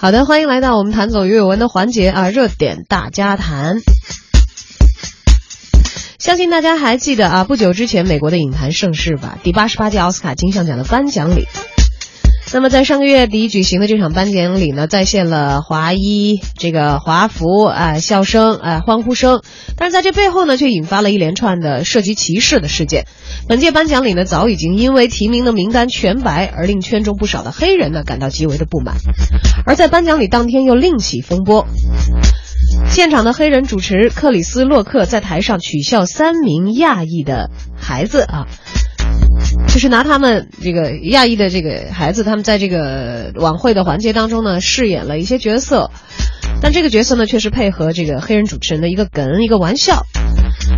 好的，欢迎来到我们谭总鱼尾纹的环节啊，热点大家谈。相信大家还记得啊，不久之前美国的影坛盛世吧，第八十八届奥斯卡金像奖的颁奖礼。那么在上个月底举行的这场颁奖礼呢，再现了华衣、这个华服啊、笑声啊、欢呼声，但是在这背后呢，却引发了一连串的涉及歧视的事件。本届颁奖礼呢，早已经因为提名的名单全白而令圈中不少的黑人呢感到极为的不满，而在颁奖礼当天又另起风波。现场的黑人主持克里斯洛克在台上取笑三名亚裔的孩子啊。就是拿他们这个亚裔的这个孩子，他们在这个晚会的环节当中呢，饰演了一些角色，但这个角色呢，却是配合这个黑人主持人的一个梗、一个玩笑，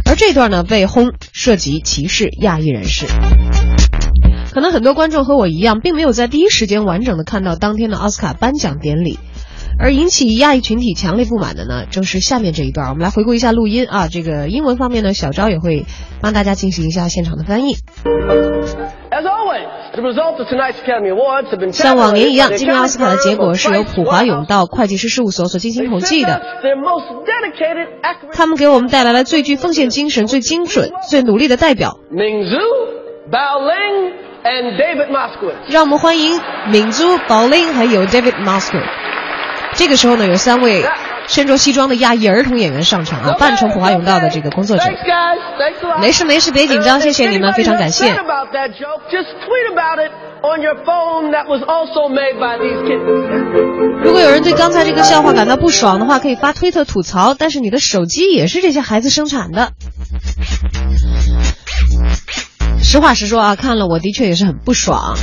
而这段呢，被轰涉及歧视亚裔人士。可能很多观众和我一样，并没有在第一时间完整的看到当天的奥斯卡颁奖典礼。而引起亚裔群体强烈不满的呢，正是下面这一段。我们来回顾一下录音啊，这个英文方面呢，小昭也会帮大家进行一下现场的翻译。像往年一样，今年奥斯卡的结果是由普华永道会计师事务所所进行统计的。他们给我们带来了最具奉献精神、最精准、最努力的代表。让我们欢迎敏珠、宝林还有 David m o s c o w 这个时候呢，有三位身着西装的亚裔儿童演员上场啊，扮成普华永道的这个工作者。没事没事，别紧张，谢谢你们，非常感谢。如果有人对刚才这个笑话感到不爽的话，可以发推特吐槽，但是你的手机也是这些孩子生产的。实话实说啊，看了我的确也是很不爽，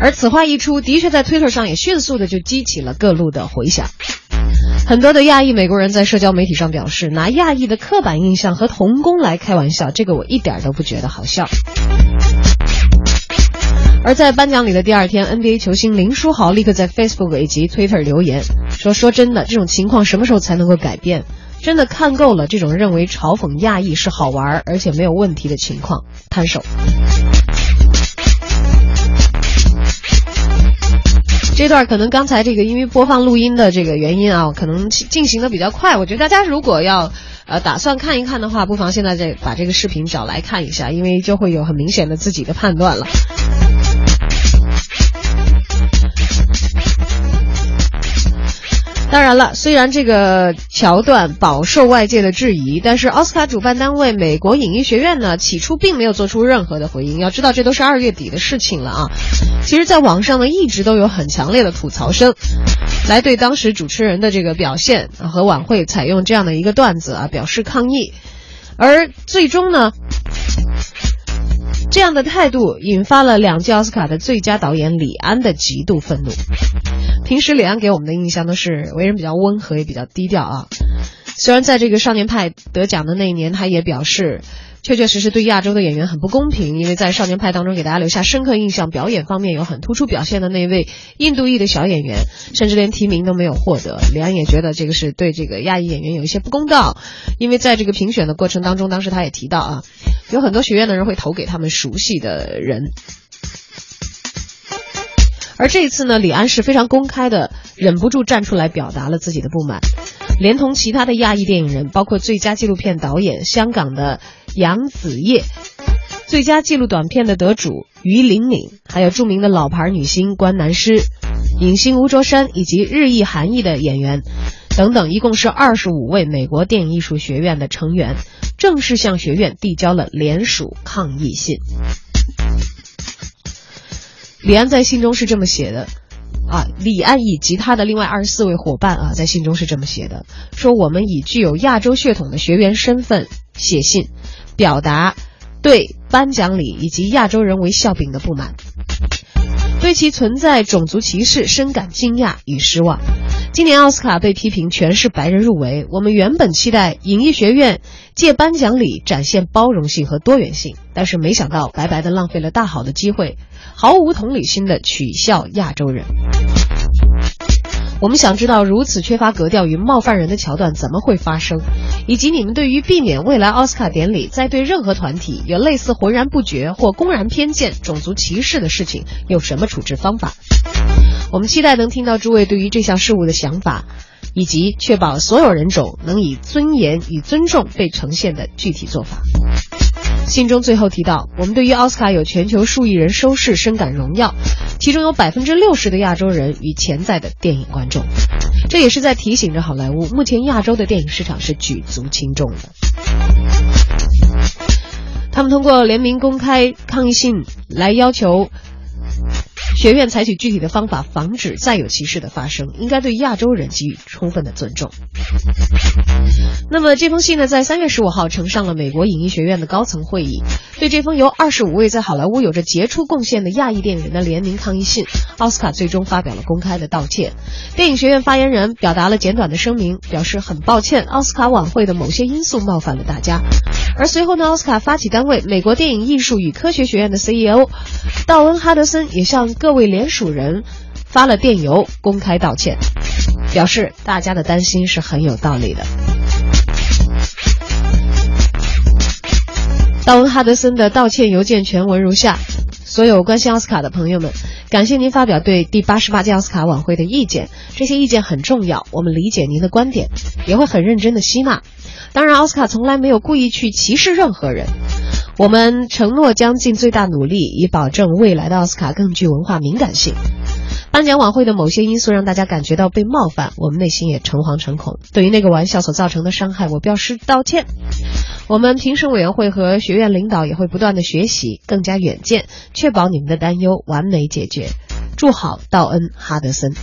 而此话一出，的确在推特上也迅速的就激起了各路的回响。很多的亚裔美国人在社交媒体上表示，拿亚裔的刻板印象和童工来开玩笑，这个我一点都不觉得好笑。而在颁奖礼的第二天，NBA 球星林书豪立刻在 Facebook 以及 Twitter 留言说：“说真的，这种情况什么时候才能够改变？”真的看够了这种认为嘲讽亚裔是好玩而且没有问题的情况，摊手。这段可能刚才这个因为播放录音的这个原因啊，可能进行的比较快。我觉得大家如果要呃打算看一看的话，不妨现在再把这个视频找来看一下，因为就会有很明显的自己的判断了。当然了，虽然这个桥段饱受外界的质疑，但是奥斯卡主办单位美国影艺学院呢，起初并没有做出任何的回应。要知道，这都是二月底的事情了啊。其实，在网上呢，一直都有很强烈的吐槽声，来对当时主持人的这个表现和晚会采用这样的一个段子啊表示抗议。而最终呢，这样的态度引发了两届奥斯卡的最佳导演李安的极度愤怒。平时李安给我们的印象都是为人比较温和，也比较低调啊。虽然在这个少年派得奖的那一年，他也表示，确确实实对亚洲的演员很不公平，因为在少年派当中给大家留下深刻印象，表演方面有很突出表现的那位印度裔的小演员，甚至连提名都没有获得。李安也觉得这个是对这个亚裔演员有一些不公道，因为在这个评选的过程当中，当时他也提到啊，有很多学院的人会投给他们熟悉的人。而这一次呢，李安是非常公开的，忍不住站出来表达了自己的不满，连同其他的亚裔电影人，包括最佳纪录片导演香港的杨子叶，最佳纪录短片的得主于玲玲，还有著名的老牌女星关南诗、影星吴卓山以及日裔韩裔的演员等等，一共是二十五位美国电影艺术学院的成员，正式向学院递交了联署抗议信。李安在信中是这么写的，啊，李安以及他的另外二十四位伙伴啊，在信中是这么写的，说我们以具有亚洲血统的学员身份写信，表达对颁奖礼以及亚洲人为笑柄的不满，对其存在种族歧视深感惊讶与失望。今年奥斯卡被批评全是白人入围，我们原本期待影艺学院借颁奖礼展现包容性和多元性，但是没想到白白的浪费了大好的机会。毫无同理心的取笑亚洲人。我们想知道如此缺乏格调与冒犯人的桥段怎么会发生，以及你们对于避免未来奥斯卡典礼再对任何团体有类似浑然不觉或公然偏见、种族歧视的事情有什么处置方法？我们期待能听到诸位对于这项事务的想法，以及确保所有人种能以尊严与尊重被呈现的具体做法。信中最后提到，我们对于奥斯卡有全球数亿人收视深感荣耀，其中有百分之六十的亚洲人与潜在的电影观众，这也是在提醒着好莱坞，目前亚洲的电影市场是举足轻重的。他们通过联名公开抗议信来要求。学院采取具体的方法防止再有歧视的发生，应该对亚洲人给予充分的尊重。那么这封信呢，在三月十五号呈上了美国影艺学院的高层会议。对这封由二十五位在好莱坞有着杰出贡献的亚裔电影人的联名抗议信，奥斯卡最终发表了公开的道歉。电影学院发言人表达了简短的声明，表示很抱歉奥斯卡晚会的某些因素冒犯了大家。而随后呢，奥斯卡发起单位美国电影艺术与科学学院的 CEO 道恩哈德森也向各位联署人发了电邮，公开道歉，表示大家的担心是很有道理的。道恩哈德森的道歉邮件全文如下：所有关心奥斯卡的朋友们，感谢您发表对第八十八届奥斯卡晚会的意见，这些意见很重要，我们理解您的观点，也会很认真的吸纳。当然，奥斯卡从来没有故意去歧视任何人。我们承诺将尽最大努力，以保证未来的奥斯卡更具文化敏感性。颁奖晚会的某些因素让大家感觉到被冒犯，我们内心也诚惶诚恐。对于那个玩笑所造成的伤害，我表示道歉。我们评审委员会和学院领导也会不断的学习，更加远见，确保你们的担忧完美解决。祝好，道恩·哈德森。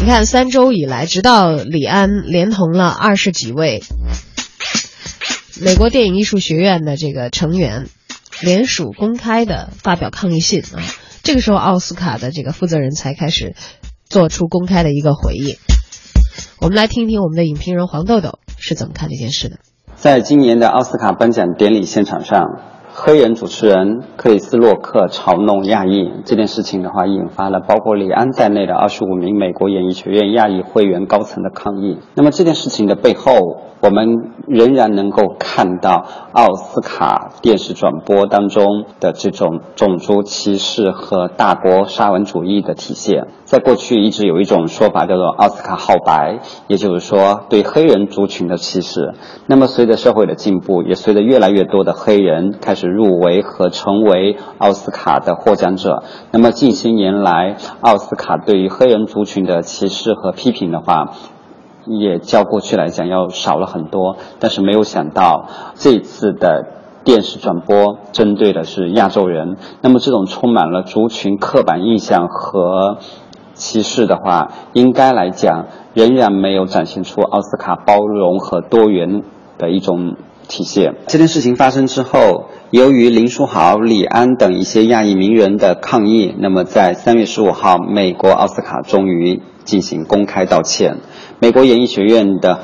你看，三周以来，直到李安连同了二十几位美国电影艺术学院的这个成员联署公开的发表抗议信啊，这个时候奥斯卡的这个负责人才开始做出公开的一个回应。我们来听听我们的影评人黄豆豆是怎么看这件事的。在今年的奥斯卡颁奖典礼现场上。黑人主持人克里斯洛克嘲弄亚裔这件事情的话，引发了包括李安在内的二十五名美国演艺学院亚裔会员高层的抗议。那么这件事情的背后，我们仍然能够看到奥斯卡电视转播当中的这种种族歧视和大国沙文主义的体现。在过去一直有一种说法叫做“奥斯卡好白”，也就是说对黑人族群的歧视。那么随着社会的进步，也随着越来越多的黑人开始入围和成为奥斯卡的获奖者，那么近些年来奥斯卡对于黑人族群的歧视和批评的话。也较过去来讲要少了很多，但是没有想到这次的电视转播针对的是亚洲人，那么这种充满了族群刻板印象和歧视的话，应该来讲仍然没有展现出奥斯卡包容和多元的一种体现。这件事情发生之后，由于林书豪、李安等一些亚裔名人的抗议，那么在三月十五号，美国奥斯卡终于进行公开道歉。美国演艺学院的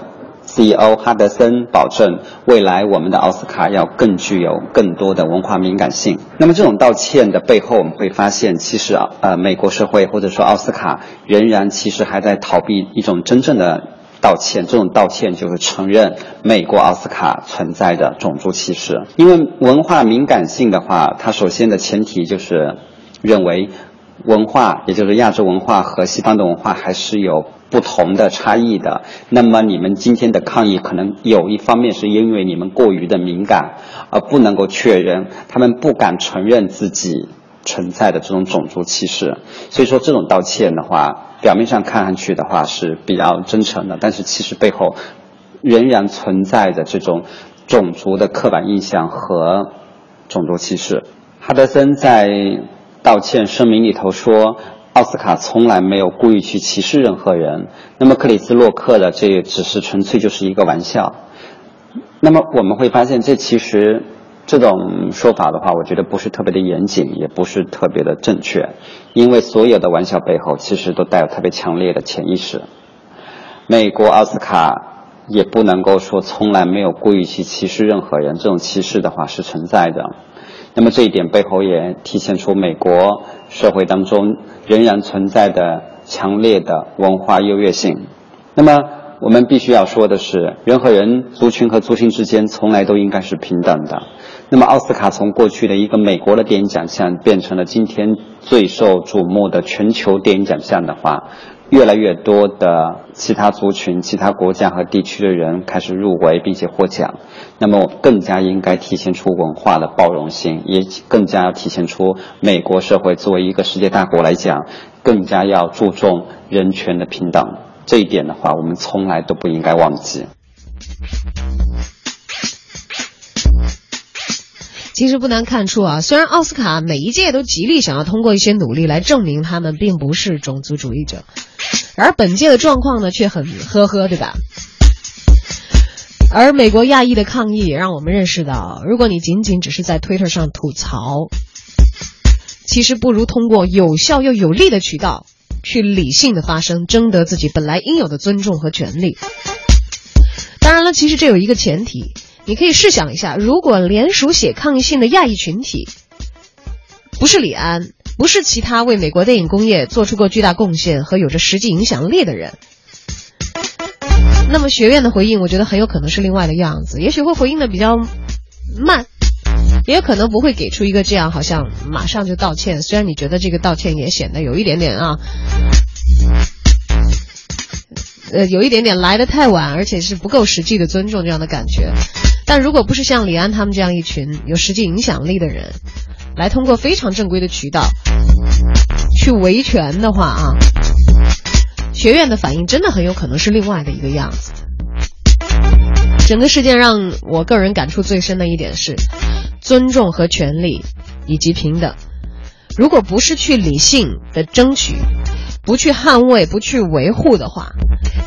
CEO 哈德森保证，未来我们的奥斯卡要更具有更多的文化敏感性。那么，这种道歉的背后，我们会发现，其实，呃，美国社会或者说奥斯卡仍然其实还在逃避一种真正的道歉。这种道歉就是承认美国奥斯卡存在的种族歧视。因为文化敏感性的话，它首先的前提就是认为文化，也就是亚洲文化和西方的文化还是有。不同的差异的，那么你们今天的抗议可能有一方面是因为你们过于的敏感，而不能够确认，他们不敢承认自己存在的这种种族歧视。所以说这种道歉的话，表面上看上去的话是比较真诚的，但是其实背后仍然存在着这种种族的刻板印象和种族歧视。哈德森在道歉声明里头说。奥斯卡从来没有故意去歧视任何人。那么克里斯洛克的这也只是纯粹就是一个玩笑。那么我们会发现，这其实这种说法的话，我觉得不是特别的严谨，也不是特别的正确。因为所有的玩笑背后，其实都带有特别强烈的潜意识。美国奥斯卡也不能够说从来没有故意去歧视任何人，这种歧视的话是存在的。那么这一点背后也体现出美国社会当中仍然存在的强烈的文化优越性。那么我们必须要说的是，人和人、族群和族群之间从来都应该是平等的。那么奥斯卡从过去的一个美国的电影奖项变成了今天最受瞩目的全球电影奖项的话，越来越多的其他族群、其他国家和地区的人开始入围并且获奖，那么更加应该体现出文化的包容性，也更加要体现出美国社会作为一个世界大国来讲，更加要注重人权的平等。这一点的话，我们从来都不应该忘记。其实不难看出啊，虽然奥斯卡每一届都极力想要通过一些努力来证明他们并不是种族主义者，而本届的状况呢却很呵呵，对吧？而美国亚裔的抗议也让我们认识到，如果你仅仅只是在 Twitter 上吐槽，其实不如通过有效又有力的渠道去理性的发声，争得自己本来应有的尊重和权利。当然了，其实这有一个前提。你可以试想一下，如果联署写抗议信的亚裔群体不是李安，不是其他为美国电影工业做出过巨大贡献和有着实际影响力的人，那么学院的回应，我觉得很有可能是另外的样子。也许会回应的比较慢，也有可能不会给出一个这样好像马上就道歉。虽然你觉得这个道歉也显得有一点点啊。呃，有一点点来的太晚，而且是不够实际的尊重这样的感觉。但如果不是像李安他们这样一群有实际影响力的人，来通过非常正规的渠道去维权的话啊，学院的反应真的很有可能是另外的一个样子。整个事件让我个人感触最深的一点是，尊重和权利以及平等，如果不是去理性的争取。不去捍卫、不去维护的话，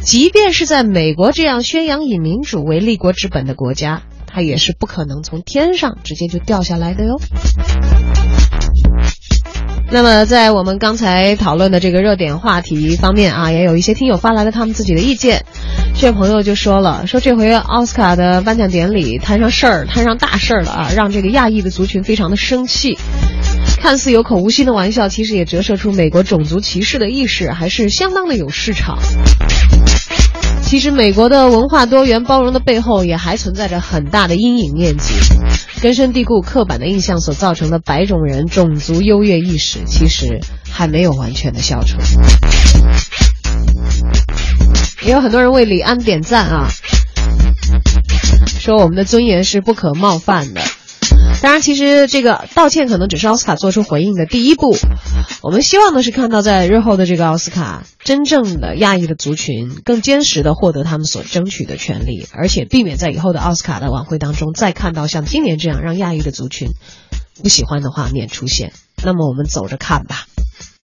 即便是在美国这样宣扬以民主为立国之本的国家，它也是不可能从天上直接就掉下来的哟。那么，在我们刚才讨论的这个热点话题方面啊，也有一些听友发来了他们自己的意见。这位朋友就说了，说这回奥斯卡的颁奖典礼摊上事儿，摊上大事儿了啊，让这个亚裔的族群非常的生气。看似有口无心的玩笑，其实也折射出美国种族歧视的意识还是相当的有市场。其实，美国的文化多元包容的背后，也还存在着很大的阴影面积，根深蒂固、刻板的印象所造成的白种人种族优越意识，其实还没有完全的消除。也有很多人为李安点赞啊，说我们的尊严是不可冒犯的。当然，其实这个道歉可能只是奥斯卡做出回应的第一步。我们希望的是看到，在日后的这个奥斯卡，真正的亚裔的族群更坚实的获得他们所争取的权利，而且避免在以后的奥斯卡的晚会当中再看到像今年这样让亚裔的族群不喜欢的画面出现。那么，我们走着看吧。